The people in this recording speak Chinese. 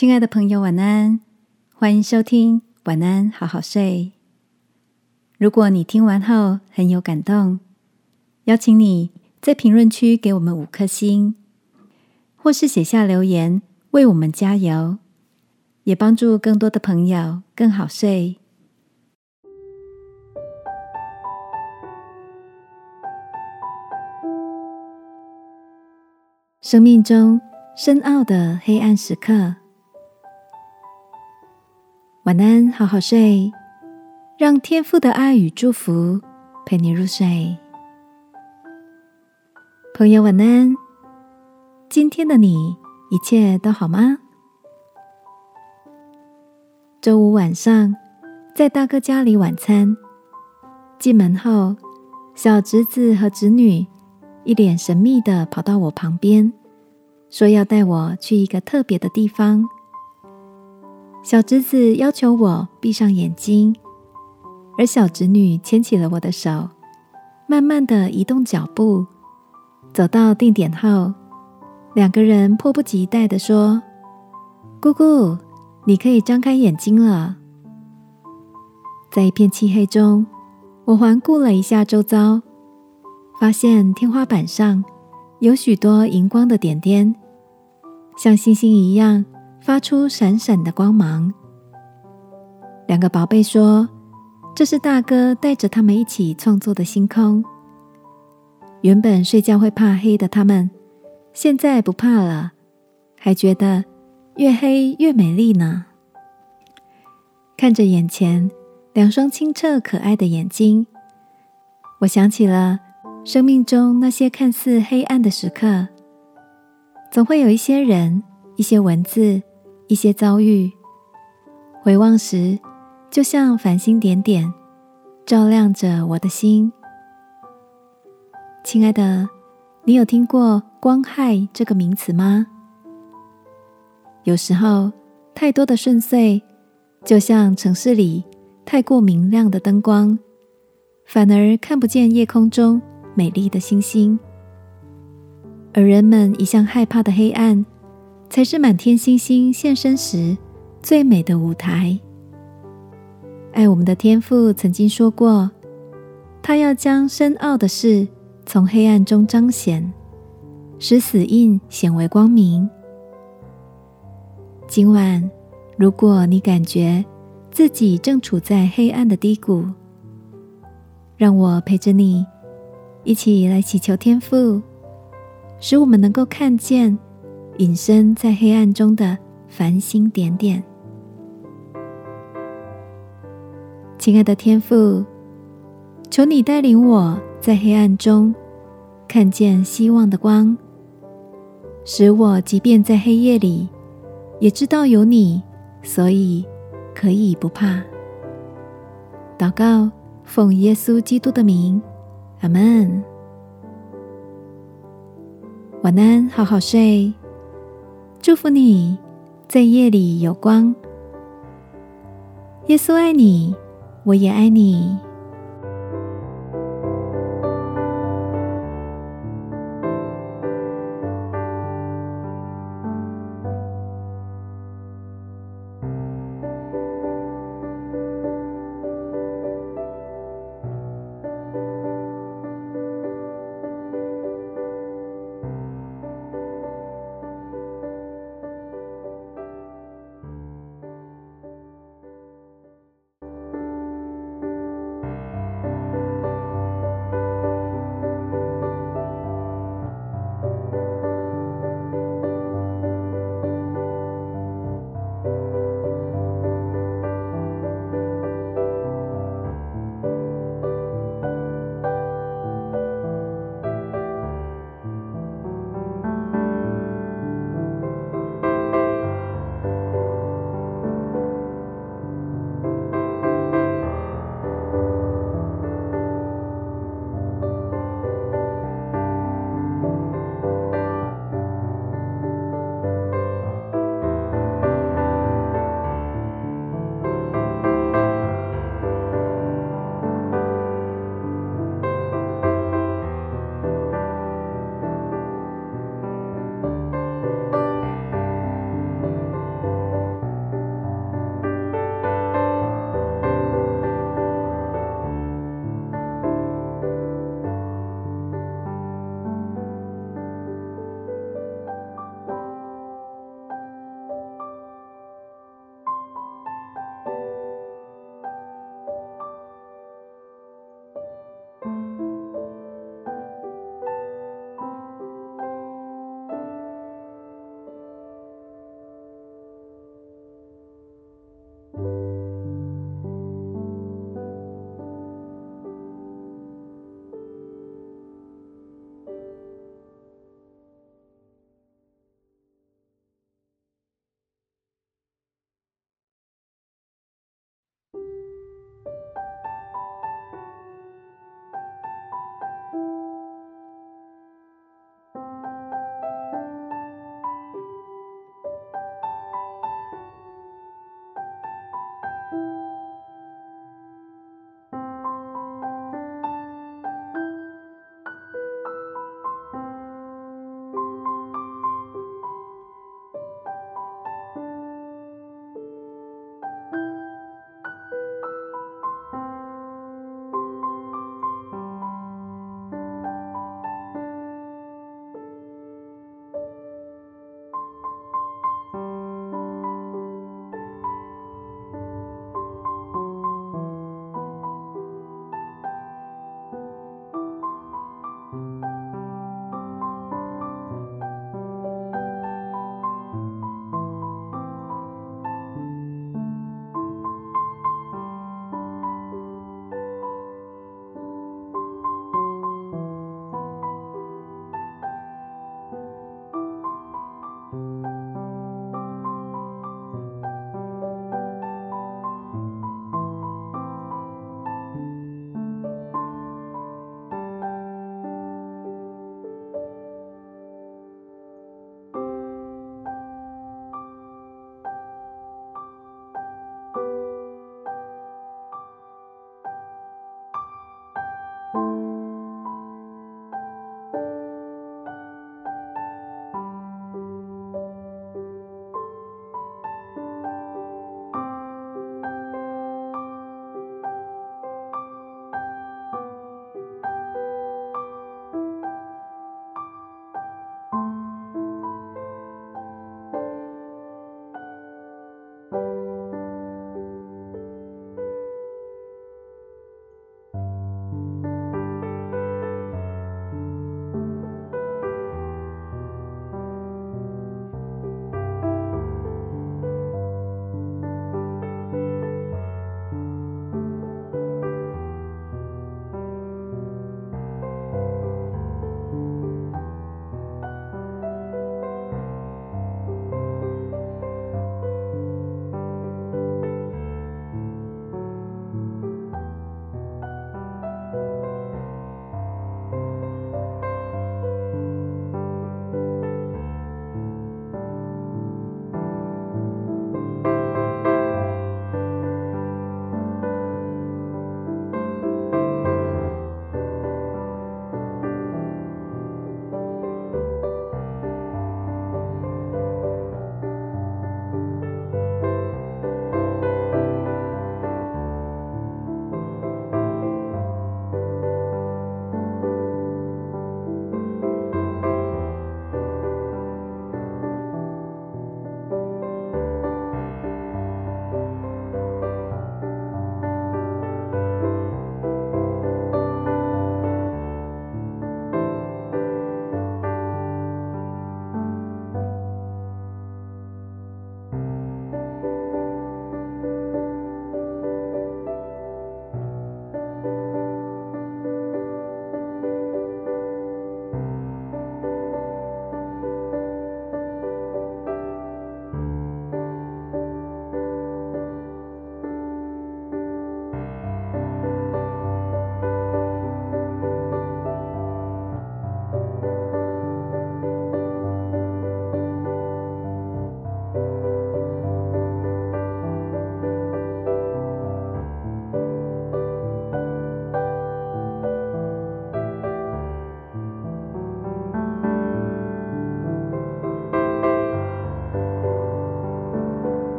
亲爱的朋友，晚安！欢迎收听《晚安，好好睡》。如果你听完后很有感动，邀请你在评论区给我们五颗星，或是写下留言为我们加油，也帮助更多的朋友更好睡。生命中深奥的黑暗时刻，晚安，好好睡，让天父的爱与祝福陪你入睡。朋友，晚安。今天的你一切都好吗？周五晚上在大哥家里晚餐，进门后，小侄子和侄女。一脸神秘的跑到我旁边，说要带我去一个特别的地方。小侄子要求我闭上眼睛，而小侄女牵起了我的手，慢慢的移动脚步，走到定点后，两个人迫不及待的说：“姑姑，你可以张开眼睛了。”在一片漆黑中，我环顾了一下周遭。发现天花板上有许多荧光的点点，像星星一样发出闪闪的光芒。两个宝贝说：“这是大哥带着他们一起创作的星空。”原本睡觉会怕黑的他们，现在不怕了，还觉得越黑越美丽呢。看着眼前两双清澈可爱的眼睛，我想起了。生命中那些看似黑暗的时刻，总会有一些人、一些文字、一些遭遇，回望时就像繁星点点，照亮着我的心。亲爱的，你有听过“光害”这个名词吗？有时候，太多的顺遂，就像城市里太过明亮的灯光，反而看不见夜空中。美丽的星星，而人们一向害怕的黑暗，才是满天星星现身时最美的舞台。爱我们的天父曾经说过，他要将深奥的事从黑暗中彰显，使死印显为光明。今晚，如果你感觉自己正处在黑暗的低谷，让我陪着你。一起来祈求天父，使我们能够看见隐身在黑暗中的繁星点点。亲爱的天父，求你带领我在黑暗中看见希望的光，使我即便在黑夜里，也知道有你，所以可以不怕。祷告，奉耶稣基督的名。阿门。晚安，好好睡。祝福你在夜里有光。耶稣爱你，我也爱你。